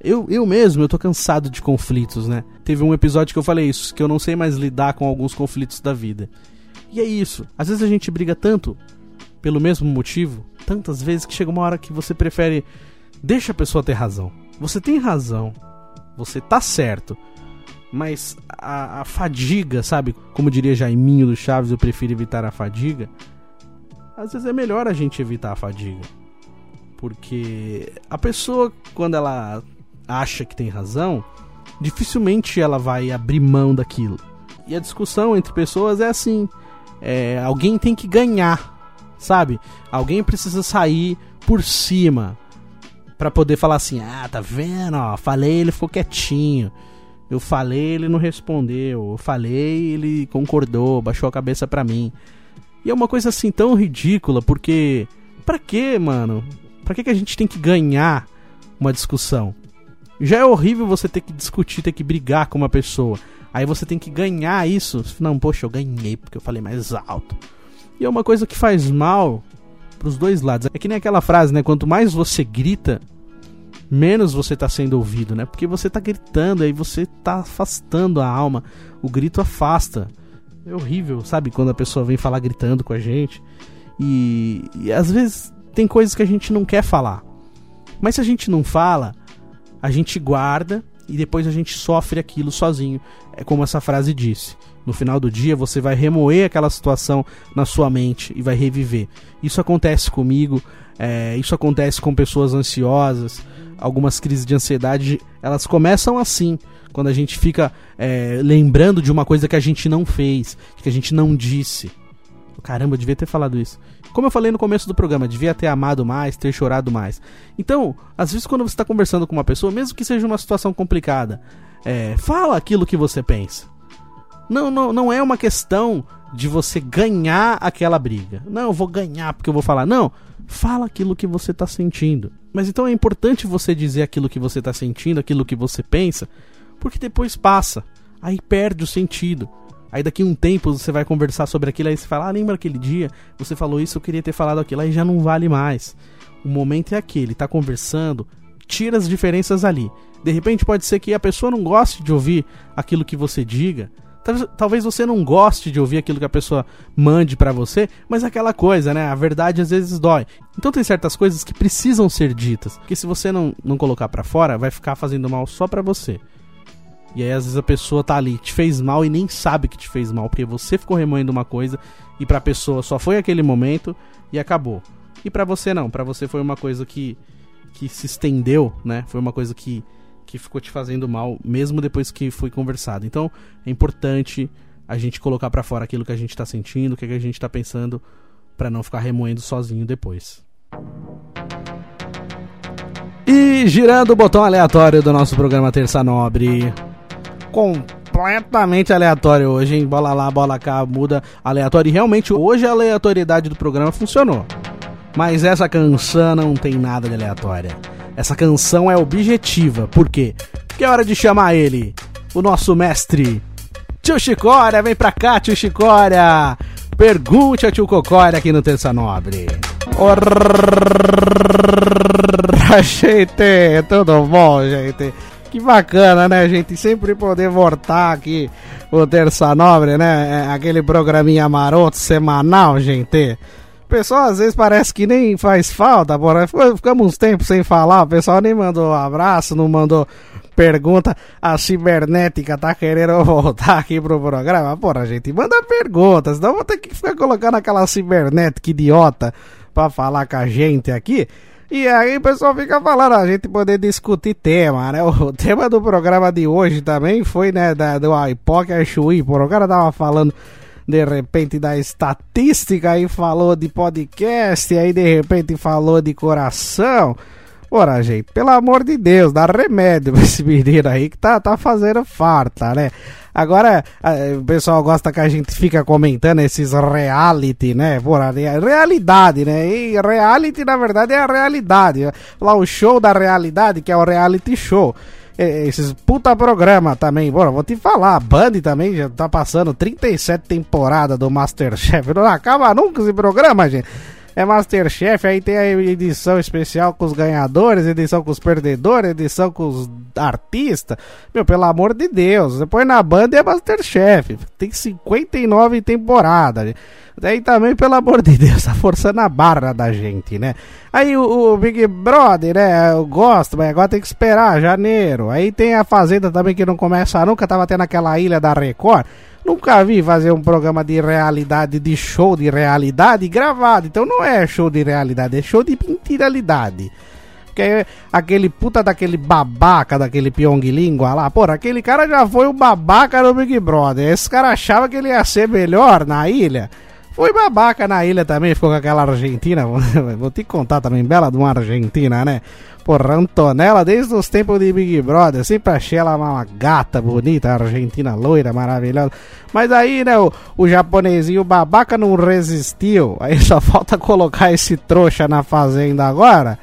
S3: Eu, eu mesmo, eu tô cansado de conflitos, né? Teve um episódio que eu falei isso, que eu não sei mais lidar com alguns conflitos da vida. E é isso. Às vezes a gente briga tanto pelo mesmo motivo, tantas vezes que chega uma hora que você prefere deixa a pessoa ter razão. Você tem razão. Você tá certo. Mas a, a fadiga, sabe? Como diria Jaiminho do Chaves, eu prefiro evitar a fadiga às vezes é melhor a gente evitar a fadiga. Porque a pessoa, quando ela acha que tem razão, dificilmente ela vai abrir mão daquilo. E a discussão entre pessoas é assim: é, alguém tem que ganhar, sabe? Alguém precisa sair por cima para poder falar assim: ah, tá vendo? Ó, falei, ele ficou quietinho. Eu falei, ele não respondeu. Eu falei, ele concordou, baixou a cabeça pra mim. E é uma coisa assim tão ridícula, porque. Pra quê, mano? Pra que, que a gente tem que ganhar uma discussão? Já é horrível você ter que discutir, ter que brigar com uma pessoa. Aí você tem que ganhar isso. Não, poxa, eu ganhei porque eu falei mais alto. E é uma coisa que faz mal pros dois lados. É que nem aquela frase, né? Quanto mais você grita, menos você tá sendo ouvido, né? Porque você tá gritando, aí você tá afastando a alma. O grito afasta. É horrível, sabe? Quando a pessoa vem falar gritando com a gente. E, e às vezes tem coisas que a gente não quer falar. Mas se a gente não fala, a gente guarda e depois a gente sofre aquilo sozinho. É como essa frase disse. No final do dia você vai remoer aquela situação na sua mente e vai reviver. Isso acontece comigo, é, isso acontece com pessoas ansiosas. Algumas crises de ansiedade elas começam assim quando a gente fica é, lembrando de uma coisa que a gente não fez, que a gente não disse. Caramba, eu devia ter falado isso. Como eu falei no começo do programa, devia ter amado mais, ter chorado mais. Então, às vezes, quando você está conversando com uma pessoa, mesmo que seja uma situação complicada, é, fala aquilo que você pensa. Não, não, não é uma questão de você ganhar aquela briga. Não, eu vou ganhar porque eu vou falar. Não, fala aquilo que você está sentindo. Mas então é importante você dizer aquilo que você está sentindo, aquilo que você pensa, porque depois passa. Aí perde o sentido. Aí daqui um tempo você vai conversar sobre aquilo, aí você fala, ah, lembra aquele dia? Você falou isso, eu queria ter falado aquilo, aí já não vale mais. O momento é aquele, tá conversando, tira as diferenças ali. De repente pode ser que a pessoa não goste de ouvir aquilo que você diga. Talvez você não goste de ouvir aquilo que a pessoa mande para você, mas é aquela coisa, né? A verdade às vezes dói. Então tem certas coisas que precisam ser ditas, porque se você não, não colocar para fora, vai ficar fazendo mal só para você. E aí às vezes a pessoa tá ali, te fez mal e nem sabe que te fez mal, porque você ficou remoendo uma coisa e pra pessoa só foi aquele momento e acabou. E para você não, para você foi uma coisa que que se estendeu, né? Foi uma coisa que que ficou te fazendo mal, mesmo depois que foi conversado. Então, é importante a gente colocar para fora aquilo que a gente tá sentindo, o que, que a gente tá pensando, para não ficar remoendo sozinho depois. E girando o botão aleatório do nosso programa Terça Nobre. Completamente aleatório hoje, hein? Bola lá, bola cá, muda aleatório. E realmente hoje a aleatoriedade do programa funcionou. Mas essa canção não tem nada de aleatória. Essa canção é objetiva. Por quê? Porque é hora de chamar ele, o nosso mestre, Tio Chicória. Vem pra cá, tio Chicória. Pergunte a tio Cocória aqui no Terça Nobre. Orra, gente, tudo bom, gente? Que bacana, né, gente? Sempre poder voltar aqui o Terça Nobre, né? É aquele programinha maroto semanal, gente. O pessoal às vezes parece que nem faz falta, porra. Ficamos uns tempos sem falar, o pessoal nem mandou abraço, não mandou pergunta. A cibernética tá querendo voltar aqui pro programa. Porra, gente, manda perguntas, senão vou ter que ficar colocando aquela cibernética idiota pra falar com a gente aqui. E aí o pessoal fica falando, a gente poder discutir tema, né? O tema do programa de hoje também foi, né, da, do IPOC Chui. Por o cara tava falando de repente da estatística, aí falou de podcast, aí de repente falou de coração. Ora, gente, pelo amor de Deus, dá remédio pra esse menino aí que tá, tá fazendo farta, né? Agora, o pessoal gosta que a gente fica comentando esses reality, né? Porra, realidade, né? E reality, na verdade, é a realidade. Lá o show da realidade, que é o reality show esses puta programa também. Bora, vou te falar, a Band também já tá passando 37 temporadas do Masterchef. Não acaba nunca esse programa, gente. É Masterchef, aí tem a edição especial com os ganhadores, edição com os perdedores, edição com os artistas. Meu, pelo amor de Deus, depois na Band é Masterchef. Tem 59 temporadas. Daí também, pelo amor de Deus, tá forçando a barra da gente, né? Aí o, o, Big Brother, né? Eu gosto, mas agora tem que esperar janeiro. Aí tem a Fazenda também que não começa nunca, tava tendo aquela ilha da Record. Nunca vi fazer um programa de realidade, de show de realidade gravado. Então não é show de realidade, é show de mentiralidade. Porque aquele puta daquele babaca, daquele Pyong Língua lá, porra, aquele cara já foi o babaca do Big Brother. Esse cara achava que ele ia ser melhor na ilha. Foi babaca na ilha também, ficou com aquela Argentina. Vou te contar também, bela de uma Argentina, né? Porra, Antonella, desde os tempos de Big Brother, sempre achei ela uma gata bonita, argentina loira, maravilhosa. Mas aí, né, o, o japonesinho babaca não resistiu. Aí só falta colocar esse trouxa na fazenda agora.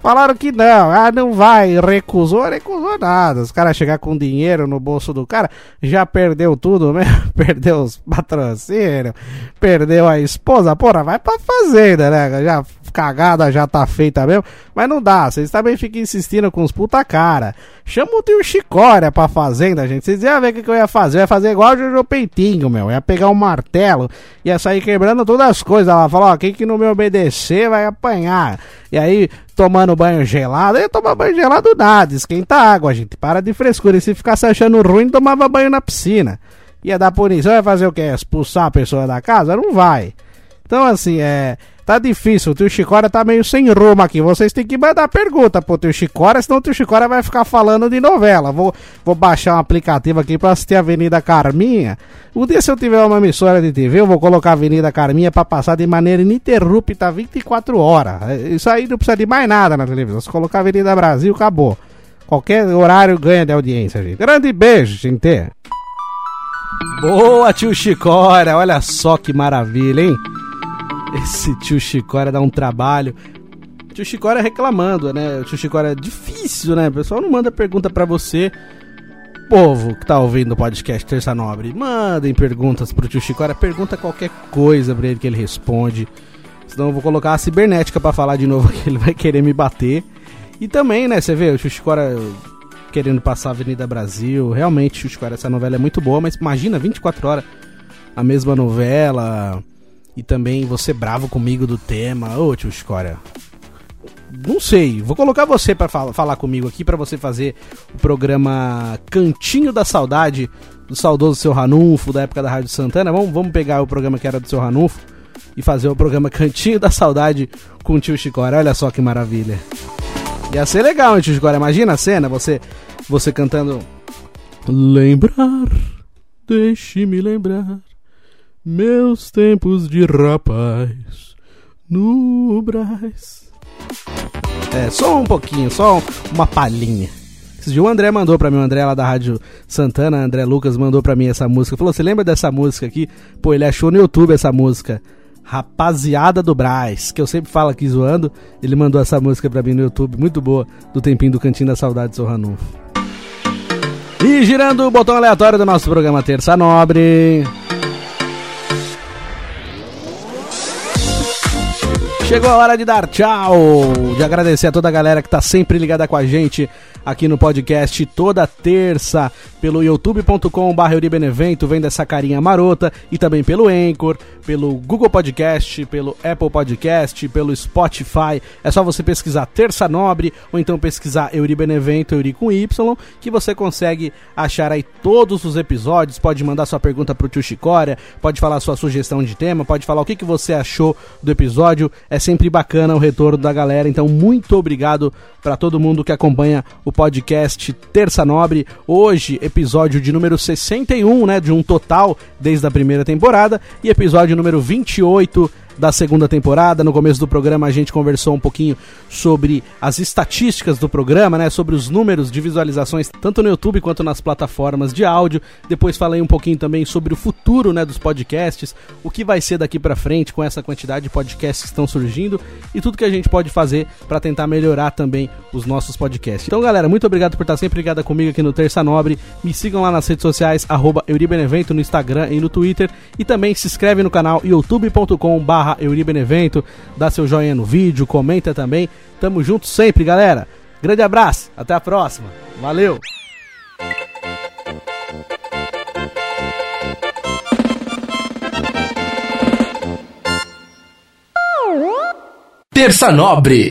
S3: Falaram que não, ah, não vai, recusou, recusou nada. Os caras chegar com dinheiro no bolso do cara, já perdeu tudo mesmo, perdeu os patrocínios, perdeu a esposa, porra, vai pra fazenda, né? Já cagada já tá feita mesmo, mas não dá, vocês também ficam insistindo com os puta cara. Chama o tio Chicória pra fazenda, gente. Vocês iam ver o que eu ia fazer, eu ia fazer igual o Jojo Peitinho, meu. Eu ia pegar um martelo, ia sair quebrando todas as coisas. Ela falou, ó, quem que não me obedecer vai apanhar. E aí, tomando banho gelado. Eu tomar banho gelado nada, esquenta água, gente. Para de frescura. E se ficasse achando ruim, tomava banho na piscina. Ia dar punição, ia fazer o quê? Expulsar a pessoa da casa? Não vai. Então, assim, é. Tá difícil, o tio Chicória tá meio sem rumo aqui. Vocês têm que mandar pergunta pro tio Chicória, senão o tio Chicória vai ficar falando de novela. Vou, vou baixar um aplicativo aqui pra assistir a Avenida Carminha. Um dia, se eu tiver uma emissora de TV, eu vou colocar a Avenida Carminha pra passar de maneira ininterrupta 24 horas. Isso aí não precisa de mais nada na televisão. Se colocar a Avenida Brasil, acabou. Qualquer horário ganha de audiência, gente. Grande beijo, gente. Boa, tio Chicória. Olha só que maravilha, hein? Esse tio Chicória dá um trabalho. Tio Chicória reclamando, né? Tio Chicória é difícil, né? O pessoal não manda pergunta para você. Povo que tá ouvindo o podcast Terça Nobre, mandem perguntas pro tio Chicória. Pergunta qualquer coisa pra ele que ele responde. Senão eu vou colocar a cibernética para falar de novo que ele vai querer me bater. E também, né? Você vê o tio Chicória querendo passar a Avenida Brasil. Realmente, tio Chicória, essa novela é muito boa, mas imagina 24 horas a mesma novela e também você bravo comigo do tema. Ô, tio Escória. Não sei, vou colocar você para fal falar comigo aqui para você fazer o programa Cantinho da Saudade do saudoso seu Ranulfo da época da Rádio Santana. Vamos, vamos pegar o programa que era do seu Ranulfo e fazer o programa Cantinho da Saudade com o tio Chicória. Olha só que maravilha. Ia ser legal, hein, tio Chicória? Imagina a cena, você você cantando Lembrar, deixe-me lembrar meus tempos de rapaz no Brás. É, só um pouquinho, só uma palhinha. Esses dias o André mandou pra mim, o André lá da Rádio Santana, André Lucas mandou pra mim essa música. Falou, você lembra dessa música aqui? Pô, ele achou no YouTube essa música. Rapaziada do Brás, que eu sempre falo aqui zoando. Ele mandou essa música pra mim no YouTube, muito boa, do Tempinho do Cantinho da Saudade, seu Ranulfo. E girando o botão aleatório do nosso programa Terça Nobre. Chegou a hora de dar tchau, de agradecer a toda a galera que tá sempre ligada com a gente aqui no podcast toda terça pelo youtube.com.br Euribenevento, vendo essa carinha marota e também pelo Anchor, pelo Google Podcast, pelo Apple Podcast, pelo Spotify. É só você pesquisar Terça Nobre ou então pesquisar Euribenevento, Euri com Y, que você consegue achar aí todos os episódios. Pode mandar sua pergunta pro tio Chicória, pode falar sua sugestão de tema, pode falar o que, que você achou do episódio. É sempre bacana o retorno da galera, então muito obrigado para todo mundo que acompanha o podcast Terça Nobre. Hoje, episódio de número 61, né, de um total desde a primeira temporada, e episódio número 28 da segunda temporada. No começo do programa a gente conversou um pouquinho sobre as estatísticas do programa, né, sobre os números de visualizações tanto no YouTube quanto nas plataformas de áudio. Depois falei um pouquinho também sobre o futuro, né, dos podcasts, o que vai ser daqui para frente com essa quantidade de podcasts que estão surgindo e tudo que a gente pode fazer para tentar melhorar também os nossos podcasts. Então, galera, muito obrigado por estar sempre ligada comigo aqui no Terça Nobre. Me sigam lá nas redes sociais @euribenevento no Instagram e no Twitter e também se inscreve no canal youtube.com/barra barra Euribenevento, dá seu joinha no vídeo, comenta também. Tamo junto sempre, galera. Grande abraço, até a próxima. Valeu!
S1: Terça Nobre